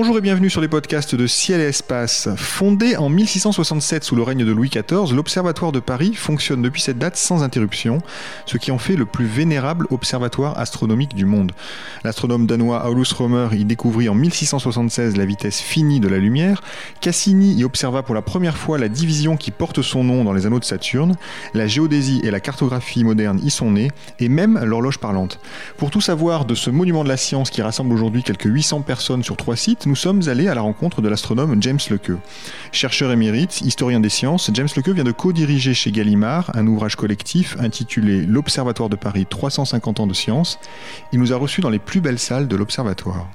Bonjour et bienvenue sur les podcasts de Ciel et Espace. Fondé en 1667 sous le règne de Louis XIV, l'Observatoire de Paris fonctionne depuis cette date sans interruption, ce qui en fait le plus vénérable observatoire astronomique du monde. L'astronome danois Aulus Romer y découvrit en 1676 la vitesse finie de la lumière, Cassini y observa pour la première fois la division qui porte son nom dans les anneaux de Saturne, la géodésie et la cartographie moderne y sont nées, et même l'horloge parlante. Pour tout savoir de ce monument de la science qui rassemble aujourd'hui quelques 800 personnes sur trois sites, nous sommes allés à la rencontre de l'astronome James Lequeux. Chercheur émérite, historien des sciences, James Lequeux vient de co-diriger chez Gallimard un ouvrage collectif intitulé L'Observatoire de Paris 350 ans de science. Il nous a reçus dans les plus belles salles de l'Observatoire.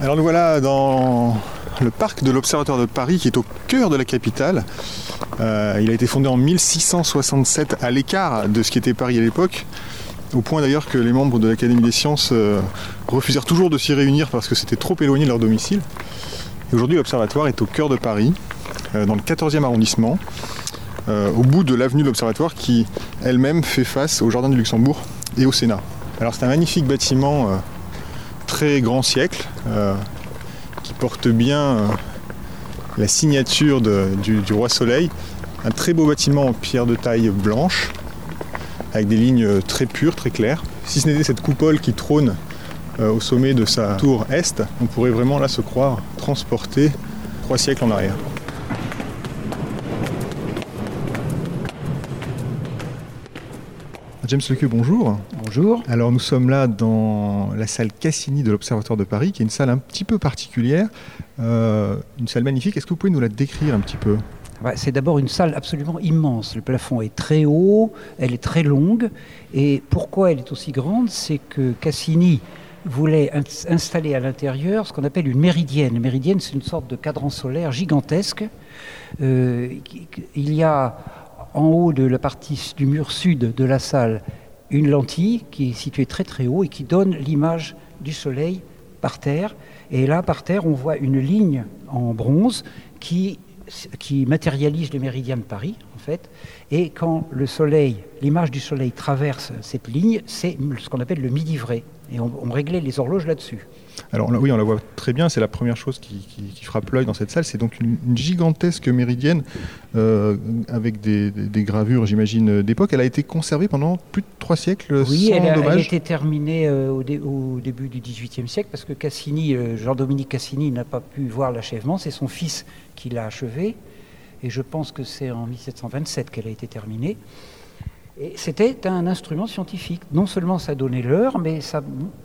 Alors nous voilà dans le parc de l'Observatoire de Paris qui est au cœur de la capitale. Euh, il a été fondé en 1667 à l'écart de ce qui était Paris à l'époque, au point d'ailleurs que les membres de l'Académie des sciences euh, refusèrent toujours de s'y réunir parce que c'était trop éloigné de leur domicile. Et aujourd'hui, l'Observatoire est au cœur de Paris, euh, dans le 14e arrondissement, au bout de l'avenue de l'Observatoire qui elle-même fait face au Jardin du Luxembourg et au Sénat. Alors c'est un magnifique bâtiment très grand siècle qui porte bien la signature du, roi Soleil. Un très beau bâtiment en pierre de taille blanche, avec des lignes très pures, très claires. Si ce n'était cette coupole qui trône euh, au sommet de sa tour est, on pourrait vraiment là se croire transporté trois siècles en arrière. James Lequeux, bonjour. Bonjour. Alors nous sommes là dans la salle Cassini de l'Observatoire de Paris, qui est une salle un petit peu particulière, euh, une salle magnifique. Est-ce que vous pouvez nous la décrire un petit peu? C'est d'abord une salle absolument immense. Le plafond est très haut, elle est très longue. Et pourquoi elle est aussi grande? C'est que Cassini voulait installer à l'intérieur ce qu'on appelle une méridienne. Une méridienne, c'est une sorte de cadran solaire gigantesque. Euh, il y a en haut de la partie du mur sud de la salle une lentille qui est située très très haut et qui donne l'image du soleil par terre. Et là, par terre, on voit une ligne en bronze qui, matérialise le méridien de Paris, en fait. Et quand le soleil, l'image du soleil traverse cette ligne, c'est ce qu'on appelle le midi vrai. Et on réglait les horloges là-dessus. Alors oui, on la voit très bien, c'est la première chose qui, frappe l'œil dans cette salle. C'est donc une, gigantesque méridienne euh, avec des, gravures, j'imagine, d'époque. Elle a été conservée pendant plus de trois siècles oui, sans elle a, elle a été terminée euh, au, début du XVIIIe siècle parce que Cassini, euh, Jean-Dominique Cassini n'a pas pu voir l'achèvement. C'est son fils qui l'a achevée. Et je pense que c'est en 1727 qu'elle a été terminée. C'était un instrument scientifique. Non seulement ça donnait l'heure, mais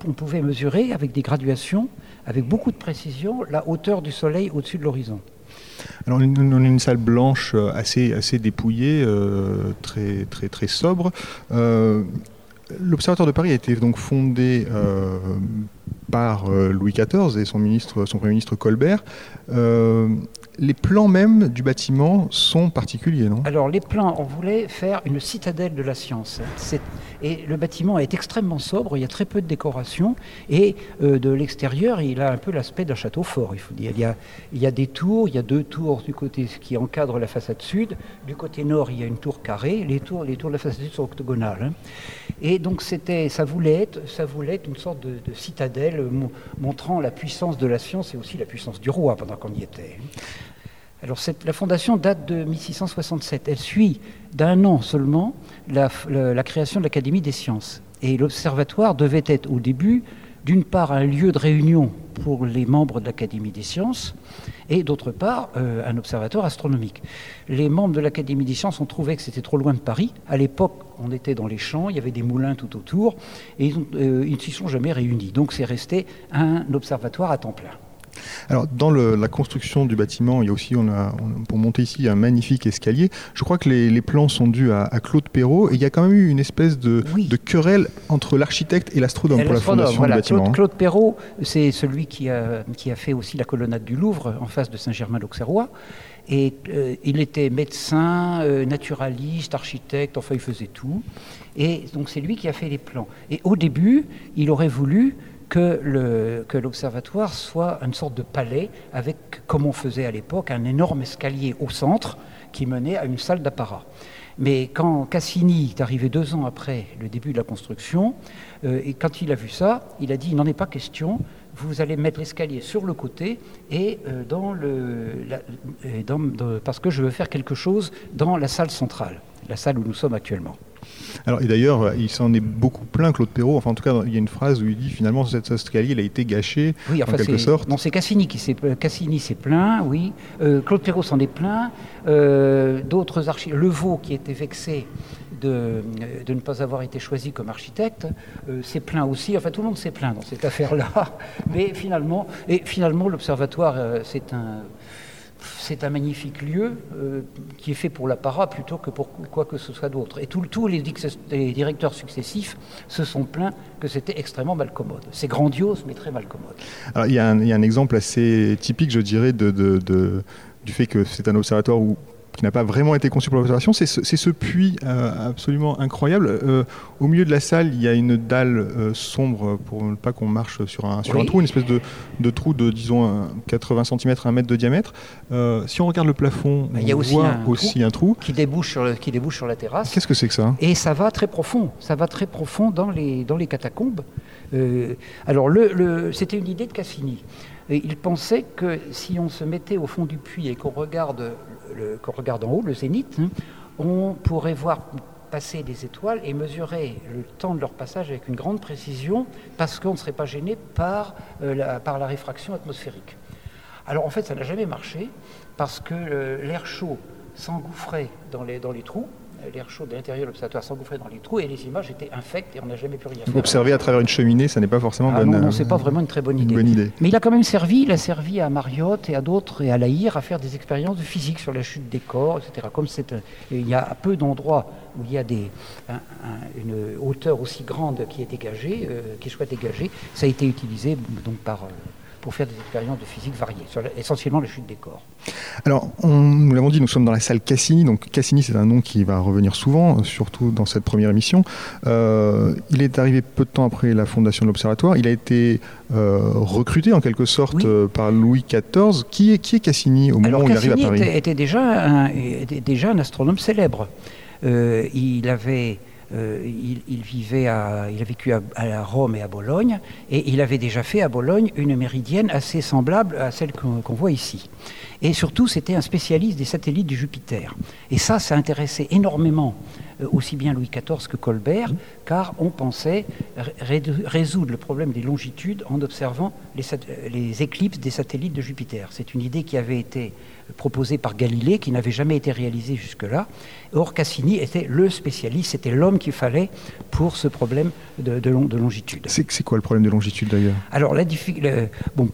on pouvait mesurer avec des graduations, avec beaucoup de précision, la hauteur du Soleil au-dessus de l'horizon. Alors on a une salle blanche euh, assez, dépouillée, euh, très, sobre. Euh, L'Observatoire de Paris a été donc fondé par Louis XIV et son, ministre, son Premier ministre Colbert les plans même du bâtiment sont particuliers, non? Alors les plans, on voulait faire une citadelle de la science. Et le bâtiment est extrêmement sobre, il y a très peu de décoration, et euh, de l'extérieur, il a un peu l'aspect d'un château fort, il faut dire. Il y, a, des tours, il y a deux tours du côté qui encadrent la façade sud. Du côté nord, il y a une tour carrée, les tours, les tours de la façade sud sont octogonales. Hein. Et donc ça, voulait être, ça voulait être une sorte de, citadelle montrant la puissance de la science et aussi la puissance du roi pendant qu'on y était. Alors la fondation date de 1667. Elle suit d'un an seulement la, création de l'Académie des sciences. Et l'observatoire devait être au début, d'une part, un lieu de réunion pour les membres de l'Académie des sciences, et d'autre part, euh, un observatoire astronomique. Les membres de l'Académie des sciences ont trouvé que c'était trop loin de Paris. À l'époque, on était dans les champs, il y avait des moulins tout autour, et ils, euh, ils ne s'y sont jamais réunis. Donc c'est resté un observatoire à temps plein. Alors, dans la construction du bâtiment, il y a aussi, on a, pour monter ici, un magnifique escalier. Je crois que les, plans sont dus à, Claude Perrault, et il y a quand même eu une espèce de, querelle entre l'architecte et l'astronome pour la fondation du bâtiment. Claude, Claude Perrault, c'est celui qui a, qui a fait aussi la colonnade du Louvre en face de Saint-Germain-l'Auxerrois. Et euh, il était médecin, euh, naturaliste, architecte, enfin il faisait tout. Et donc c'est lui qui a fait les plans. Et au début, il aurait voulu que l'observatoire soit une sorte de palais avec, comme on faisait à l'époque, un énorme escalier au centre qui menait à une salle d'apparat. Mais quand Cassini est arrivé deux ans après le début de la construction, euh, et quand il a vu ça, il a dit il n'en est pas question, vous allez mettre l'escalier sur le côté et euh, dans le, parce que je veux faire quelque chose dans la salle centrale, la salle où nous sommes actuellement. Alors, et d'ailleurs, il s'en est beaucoup plein, Claude Perrault. Enfin, en tout cas, il y a une phrase où il dit finalement cet escalier, il a été gâché, oui, en quelque sorte. Non, c'est Cassini qui s'est Cassini s'est plaint, oui. Euh, Claude Perrault s'en est plein. Euh, d'autres architectes, Levaux qui était vexé de, de, ne pas avoir été choisi comme architecte euh, s'est plaint aussi. Enfin, tout le monde s'est plaint dans cette affaire-là. Mais finalement, et finalement, l'observatoire, c'est un c'est un magnifique lieu euh, qui est fait pour l'apparat plutôt que pour quoi que ce soit d'autre. Et tous les, directeurs successifs se sont plaints que c'était extrêmement mal commode. C'est grandiose, mais très mal commode. Alors, il, y a un, exemple assez typique, je dirais, du fait que c'est un observatoire où qui n'a pas vraiment été conçu pour l'observation, c'est ce, puits euh, absolument incroyable. Euh, au milieu de la salle, il y a une dalle euh, sombre pour ne pas qu'on marche sur un, sur un trou, une espèce de, de, trou de, disons, 80 cm, 1 mètre de diamètre. si on regarde le plafond, bah, il y a aussi voit un aussi trou un trou qui débouche sur, qui débouche sur la terrasse. Qu'est-ce que c'est que ça? Et ça va très profond. Ça va très profond dans les, dans les catacombes. Alors, le, c'était une idée de Cassini. il pensait que si on se mettait au fond du puits et qu'on regarde qu'on regarde en haut, le zénith, hein, on pourrait voir passer des étoiles et mesurer le temps de leur passage avec une grande précision parce qu'on ne serait pas gêné par, euh, la, réfraction atmosphérique. Alors en fait, ça n'a jamais marché parce que euh, l'air chaud s'engouffrait dans les trous l'air chaud de l'intérieur de l'observatoire s'engouffrait dans les trous et les images étaient infectes et on n'a jamais pu rien faire. Observer à travers une cheminée, ça n'est pas forcément ah Non, non c'est pas vraiment une très bonne idée. Mais il a quand même servi, il a servi à Mariotte et à d'autres et à Lahire à faire des expériences de physique sur la chute des corps, etc. Comme c'est, il y a peu d'endroits où il y a des, une hauteur aussi grande qui est dégagée, euh, qui soit dégagée, ça a été utilisé donc par euh, pour faire des expériences de physique variées, sur essentiellement la chute des corps. Alors, nous l'avons dit, nous sommes dans la salle Cassini. Donc, Cassini, c'est un nom qui va revenir souvent, surtout dans cette première émission. Euh, il est arrivé peu de temps après la fondation de l'Observatoire. Il a été euh, recruté en quelque sorte euh, par Louis XIV. Qui est, qui est Cassini au moment où il arrive à Paris? était, était déjà un, était déjà un astronome célèbre. il avait euh, il, vivait à, il a vécu à, Rome et à Bologne, et il avait déjà fait à Bologne une méridienne assez semblable à celle qu'on voit ici. Et surtout, c'était un spécialiste des satellites du Jupiter. Et ça, ça intéressait énormément aussi bien Louis XIV que Colbert, car on pensait résoudre le problème des longitudes en observant les, les éclipses des satellites de Jupiter. C'est une idée qui avait été proposée par Galilée, qui n'avait jamais été réalisée jusque-là. Or, Cassini était le spécialiste, c'était l'homme qu'il fallait pour ce problème de, de, de longitude. C'est quoi le problème de longitude d'ailleurs? Alors, la, bon,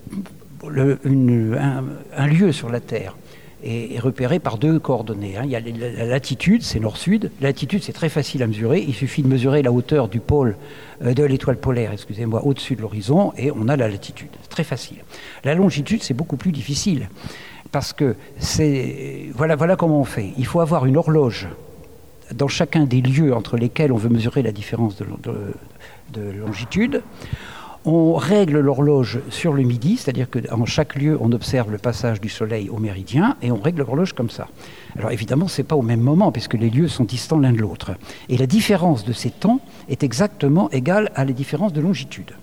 un, lieu sur la Terre est, repéré par deux coordonnées. Hein. Il y a la, latitude, c'est nord-sud. La latitude, c'est très facile à mesurer. Il suffit de mesurer la hauteur du pôle, euh, de l'étoile polaire, excusez-moi, au-dessus de l'horizon, et on a la latitude. C'est très facile. La longitude, c'est beaucoup plus difficile. Parce que c'est. Voilà, voilà comment on fait. Il faut avoir une horloge dans chacun des lieux entre lesquels on veut mesurer la différence de longitude. On règle l'horloge sur le midi, c'est-à-dire qu'en chaque lieu, on observe le passage du soleil au méridien et on règle l'horloge comme ça. Alors évidemment, ce n'est pas au même moment, puisque les lieux sont distants l'un de l'autre. Et la différence de ces temps est exactement égale à la différence de longitude.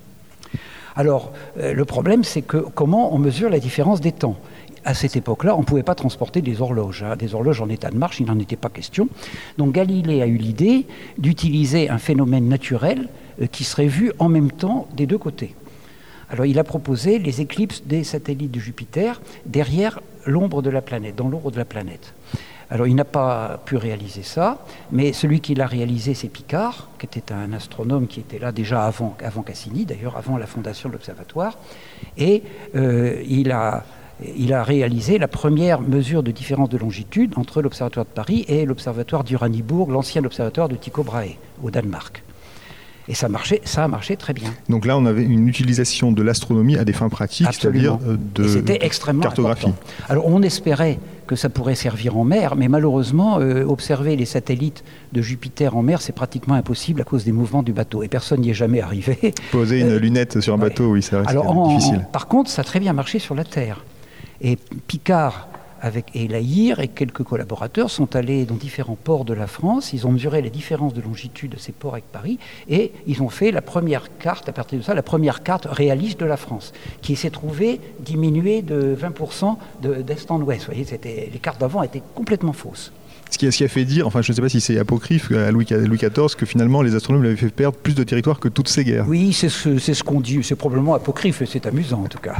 Alors, euh, le problème, c'est que comment on mesure la différence des temps? À cette époque-là, on ne pouvait pas transporter des horloges. Hein. Des horloges en état de marche, il n'en était pas question. Donc Galilée a eu l'idée d'utiliser un phénomène naturel euh, qui serait vu en même temps des deux côtés. Alors il a proposé les éclipses des satellites de Jupiter derrière l'ombre de la planète, dans l'ombre de la planète. Alors il n'a pas pu réaliser ça, mais celui qui l'a réalisé, c'est Picard, qui était un astronome qui était là déjà avant, Cassini, d'ailleurs avant la fondation de l'observatoire. Et euh, il, a, il a réalisé la première mesure de différence de longitude entre l'observatoire de Paris et l'observatoire d'Uranibourg, l'ancien observatoire de Tycho Brahe, au Danemark. Et ça, marchait, ça a marché très bien. Donc là, on avait une utilisation de l'astronomie à des fins pratiques, c'est-à-dire euh, de extrêmement cartographie. Important. Alors on espérait que ça pourrait servir en mer, mais malheureusement, euh, observer les satellites de Jupiter en mer, c'est pratiquement impossible à cause des mouvements du bateau. Et personne n'y est jamais arrivé. Poser une euh, lunette sur un bateau, oui, c'est Alors, difficile. par contre, ça a très bien marché sur la Terre. Et Picard avec Elaïr et quelques collaborateurs sont allés dans différents ports de la France. Ils ont mesuré les différences de longitude de ces ports avec Paris et ils ont fait la première carte, à partir de ça, la première carte réaliste de la France, qui s'est trouvée diminuée de 20% d'est en ouest. Vous voyez, les cartes d'avant étaient complètement fausses. Ce qui, a, ce qui, a, fait dire, enfin je ne sais pas si c'est apocryphe à Louis, Louis, XIV, que finalement les astronomes lui avaient fait perdre plus de territoire que toutes ces guerres. Oui, c'est ce, ce qu'on dit, c'est probablement apocryphe, c'est amusant en tout cas.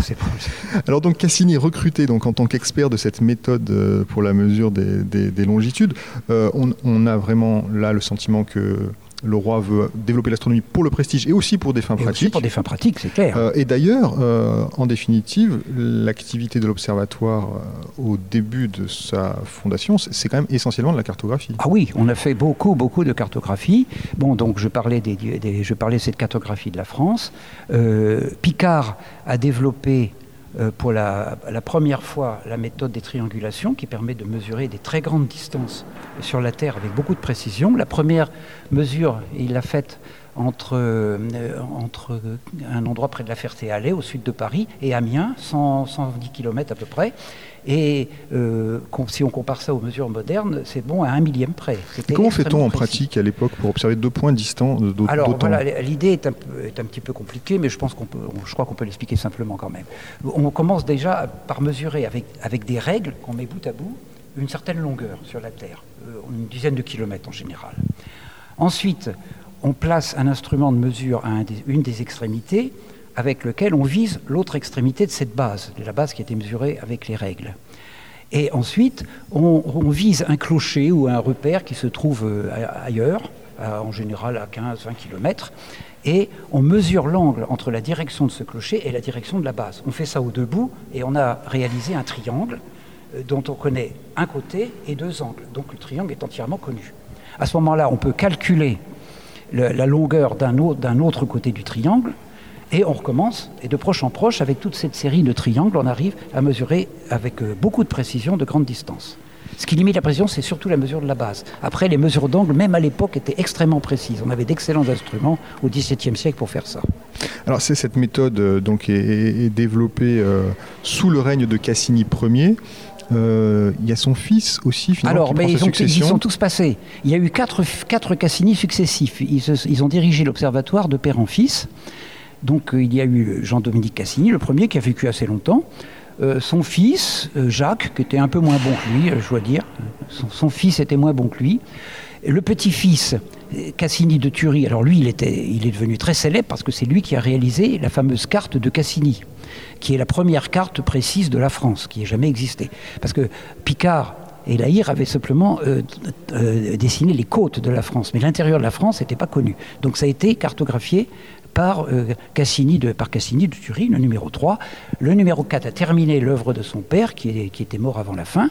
Alors donc Cassini recruté donc, en tant qu'expert de cette méthode euh, pour la mesure des, des, des longitudes, euh, on, on, a vraiment là le sentiment que le roi veut développer l'astronomie pour le prestige et aussi pour des fins et pratiques. Aussi pour des fins pratiques, c'est clair. Euh, et d'ailleurs, euh, en définitive, l'activité de l'observatoire euh, au début de sa fondation, c'est quand même essentiellement de la cartographie. Ah oui, on a fait beaucoup, beaucoup de cartographie. Bon, donc je parlais, des, des je parlais de cette cartographie de la France. Picard a développé pour la, première fois la méthode des triangulations qui permet de mesurer des très grandes distances sur la Terre avec beaucoup de précision. La première mesure, il l'a faite entre, euh, entre un endroit près de la Ferté-Alais, au sud de Paris, et Amiens, 100, 110 km à peu près. Et euh, si on compare ça aux mesures modernes, c'est bon à un millième près. Comment fait-on en pratique à l'époque pour observer deux points distants d'autant Alors voilà, l'idée est, est, un petit peu compliquée, mais je pense qu'on peut, je crois qu'on peut l'expliquer simplement quand même. On commence déjà par mesurer avec, avec des règles qu'on met bout à bout une certaine longueur sur la Terre, euh, une dizaine de kilomètres en général. Ensuite, on place un instrument de mesure à un des, une des extrémités avec lequel on vise l'autre extrémité de cette base, la base qui été mesurée avec les règles. Et ensuite, on, vise un clocher ou un repère qui se trouve euh, ailleurs, en général à 15-20 km, et on mesure l'angle entre la direction de ce clocher et la direction de la base. On fait ça au debout et on a réalisé un triangle euh, dont on connaît un côté et deux angles. Donc le triangle est entièrement connu. À ce moment-là, on peut calculer le, la longueur d'un autre côté du triangle et on recommence, et de proche en proche, avec toute cette série de triangles, on arrive à mesurer avec euh, beaucoup de précision de grandes distances. Ce qui limite la précision, c'est surtout la mesure de la base. Après, les mesures d'angle, même à l'époque, étaient extrêmement précises. On avait d'excellents instruments au XVIIe siècle pour faire ça. Alors, c'est cette méthode euh, donc, est, est développée euh, sous le règne de Cassini Ier. Euh, il y a son fils aussi, finalement. Alors, mais ils, ont, ils sont tous passés. Il y a eu quatre, quatre Cassini successifs. Ils ont dirigé l'observatoire de père en fils. Donc, euh, il y a eu Jean-Dominique Cassini, le premier qui a vécu assez longtemps. Euh, son fils, euh, Jacques, qui était un peu moins bon que lui, je dois dire. Son, fils était moins bon que lui. Le petit-fils, Cassini de Thury, alors lui, il, est devenu très célèbre parce que c'est lui qui a réalisé la fameuse carte de Cassini, qui est la première carte précise de la France, qui n'ait jamais existé. Parce que Picard et Lahire avaient simplement dessiné les côtes de la France, mais l'intérieur de la France n'était pas connu. Donc ça a été cartographié par, euh, Cassini de, par Cassini de Thury, le numéro 3. Le numéro 4 a terminé l'œuvre de son père, qui, était mort avant la fin,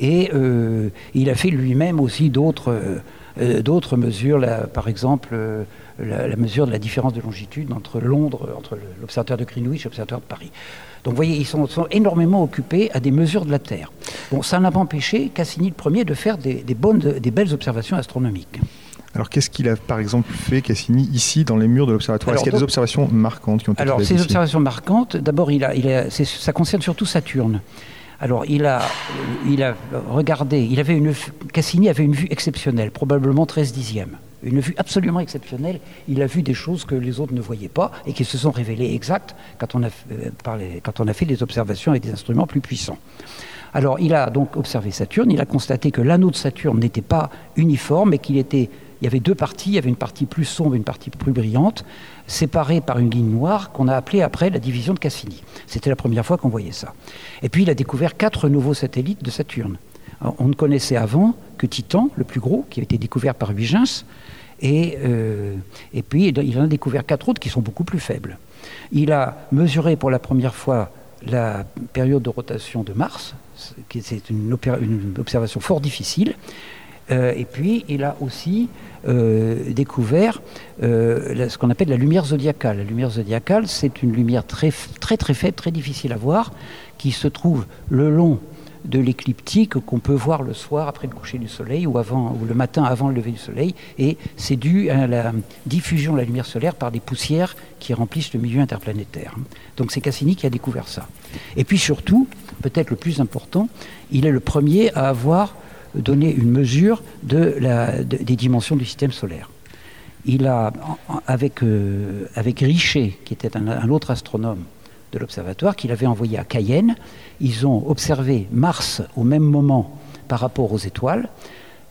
et euh, il a fait lui-même aussi d'autres euh, mesures, par exemple la, mesure de la différence de longitude entre Londres, entre l'observatoire de Greenwich et l'observatoire de Paris. Donc vous voyez, ils sont, énormément occupés à des mesures de la Terre. Bon, ça n'a pas empêché Cassini Ier de faire des belles observations astronomiques. Alors qu'est-ce qu'il a par exemple fait Cassini ici dans les murs de l'observatoire? Est-ce qu'il y a des observations marquantes qui ont été Alors ces ici observations marquantes, d'abord il a, il a, ça concerne surtout Saturne. Alors il a, il a regardé, il avait une, Cassini avait une vue exceptionnelle, probablement 13 dixièmes. Une vue absolument exceptionnelle. Il a vu des choses que les autres ne voyaient pas et qui se sont révélées exactes quand on a, euh, parlé, quand on a fait des observations avec des instruments plus puissants. Alors il a donc observé Saturne, il a constaté que l'anneau de Saturne n'était pas uniforme et qu'il était il y avait deux parties, il y avait une partie plus sombre une partie plus brillante, séparées par une ligne noire qu'on a appelée après la division de Cassini. C'était la première fois qu'on voyait ça. Et puis il a découvert quatre nouveaux satellites de Saturne. On ne connaissait avant que Titan, le plus gros, qui a été découvert par Huygens, et, euh, et puis il en a découvert quatre autres qui sont beaucoup plus faibles. Il a mesuré pour la première fois la période de rotation de Mars, c'est une, une, observation fort difficile. Euh, et puis, il a aussi euh, découvert euh, ce qu'on appelle la lumière zodiacale. La lumière zodiacale, c'est une lumière très, très, très faible, très difficile à voir, qui se trouve le long de l'écliptique qu'on peut voir le soir après le coucher du soleil ou, ou le matin avant le lever du soleil. Et c'est dû à la diffusion de la lumière solaire par des poussières qui remplissent le milieu interplanétaire. Donc c'est Cassini qui a découvert ça. Et puis surtout, peut-être le plus important, il est le premier à avoir donné une mesure des dimensions du système solaire. Il a, avec, euh, avec Richer, qui était un autre astronome, de l'observatoire qu'il avait envoyé à Cayenne. Ils ont observé Mars au même moment par rapport aux étoiles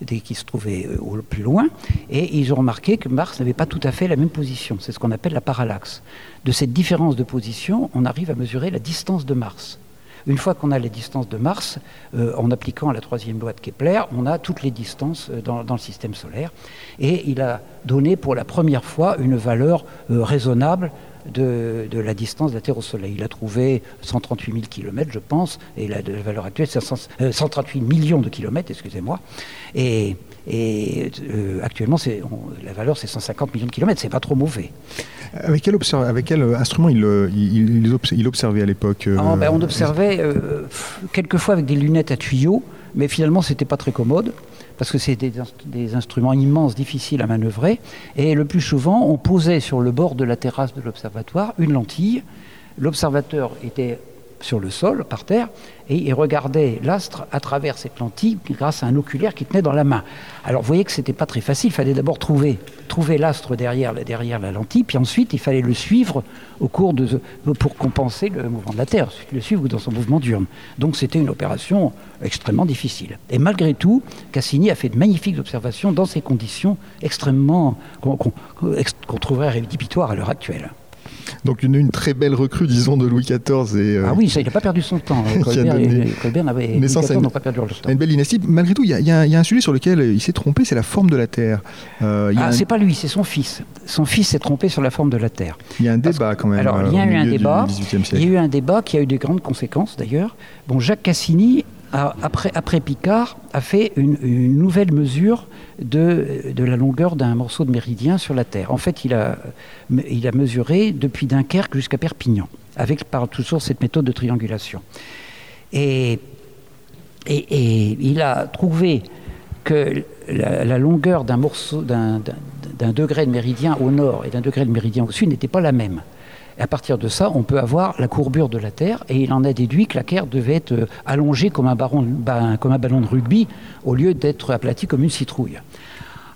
qui se trouvaient euh, au plus loin, et ils ont remarqué que Mars n'avait pas tout à fait la même position. C'est ce qu'on appelle la parallaxe. De cette différence de position, on arrive à mesurer la distance de Mars. Une fois qu'on a les distances de Mars, euh, en appliquant la troisième loi de Kepler, on a toutes les distances euh, dans, le système solaire. Et il a donné pour la première fois une valeur raisonnable de, la distance de la Terre au Soleil. Il a trouvé 138 000 km, je pense, et la, valeur actuelle, c'est 138 euh, millions de kilomètres, excusez-moi. Et, euh, actuellement, la valeur, c'est 150 millions de kilomètres, c'est pas trop mauvais. Avec quel, avec quel instrument il, il, observait à l'époque euh, ah, ben, On observait quelquefois avec des lunettes à tuyaux, mais finalement, c'était pas très commode parce que c'est des, instruments immenses, difficiles à manœuvrer. Et le plus souvent, on posait sur le bord de la terrasse de l'observatoire une lentille. L'observateur était sur le sol, par terre, et il regardait l'astre à travers cette lentille grâce à un oculaire qu'il tenait dans la main. Alors vous voyez que ce n'était pas très facile, il fallait d'abord trouver, trouver l'astre derrière, derrière la lentille, puis ensuite il fallait le suivre au cours de, pour compenser le mouvement de la Terre, le suivre dans son mouvement diurne. Donc c'était une opération extrêmement difficile. Et malgré tout, Cassini a fait de magnifiques observations dans ces conditions extrêmement qu'on trouverait rédhibitoires à l'heure actuelle. Donc une, une, très belle recrue, disons, de Louis XIV. Et, euh, ah oui, ça, il n'a pas perdu son temps. Colbert, et, Colbert n'avait pas perdu leur temps. Une belle dynastie. Malgré tout, il y, a un sujet sur lequel il s'est trompé, c'est la forme de la Terre. Euh, ah, c'est pas lui, c'est son fils. Son fils s'est trompé sur la forme de la Terre. Il y a un débat quand même. Alors, il y a eu un débat. Il y a eu un débat qui a eu de grandes conséquences d'ailleurs. Bon, Jacques Cassini après, Picard, a fait une, nouvelle mesure de, la longueur d'un morceau de méridien sur la Terre. En fait, il a, mesuré depuis Dunkerque jusqu'à Perpignan, avec par toujours cette méthode de triangulation. Et, et, il a trouvé que la, longueur d'un morceau, d'un degré de méridien au nord et d'un degré de méridien au sud n'était pas la même. Et à partir de ça, on peut avoir la courbure de la Terre, et il en a déduit que la Terre devait être euh, allongée comme un, comme un ballon de rugby, au lieu d'être aplatie comme une citrouille.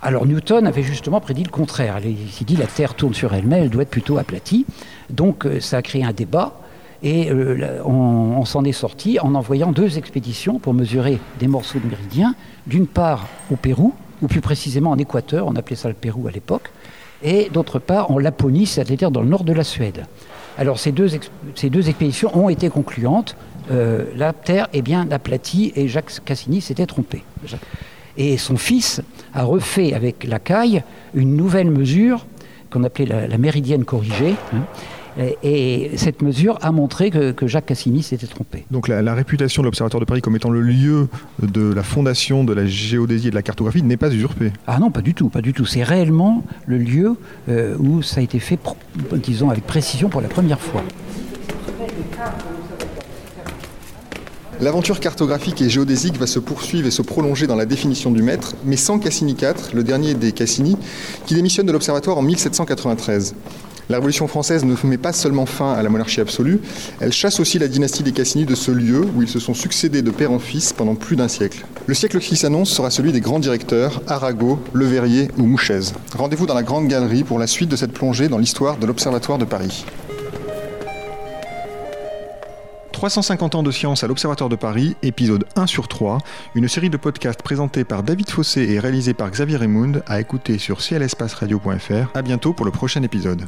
Alors Newton avait justement prédit le contraire. Il s'est dit la Terre tourne sur elle-même, elle doit être plutôt aplatie. Donc euh, ça a créé un débat. Et euh, on, s'en est sorti en envoyant deux expéditions pour mesurer des morceaux de méridien, d'une part au Pérou, ou plus précisément en Équateur, on appelait ça le Pérou à l'époque, et d'autre part en Laponie, c'est-à-dire dans le nord de la Suède. Alors ces deux, expéditions ont été concluantes. Euh, la Terre est bien aplatie et Jacques Cassini s'était trompé. Et son fils a refait avec la caille une nouvelle mesure qu'on appelait la, méridienne corrigée. Hein, et, cette mesure a montré que, Jacques Cassini s'était trompé. Donc la, réputation de l'Observatoire de Paris comme étant le lieu de la fondation de la géodésie et de la cartographie n'est pas usurpée. Ah non, pas du tout, pas du tout. C'est réellement le lieu euh, où ça a été fait, disons, avec précision pour la première fois. L'aventure cartographique et géodésique va se poursuivre et se prolonger dans la définition du maître, mais sans Cassini IV, le dernier des Cassini, qui démissionne de l'Observatoire en 1793. La Révolution française ne met pas seulement fin à la monarchie absolue, elle chasse aussi la dynastie des Cassini de ce lieu où ils se sont succédés de père en fils pendant plus d'un siècle. Le siècle qui s'annonce sera celui des grands directeurs, Arago, Le Verrier ou Mouchez. Rendez-vous dans la Grande Galerie pour la suite de cette plongée dans l'histoire de l'Observatoire de Paris. 350 ans de science à l'Observatoire de Paris, épisode 1 sur 3, une série de podcasts présentés par David Fossé et réalisés par Xavier Raymond, à écouter sur clspaceradio.fr. À bientôt pour le prochain épisode.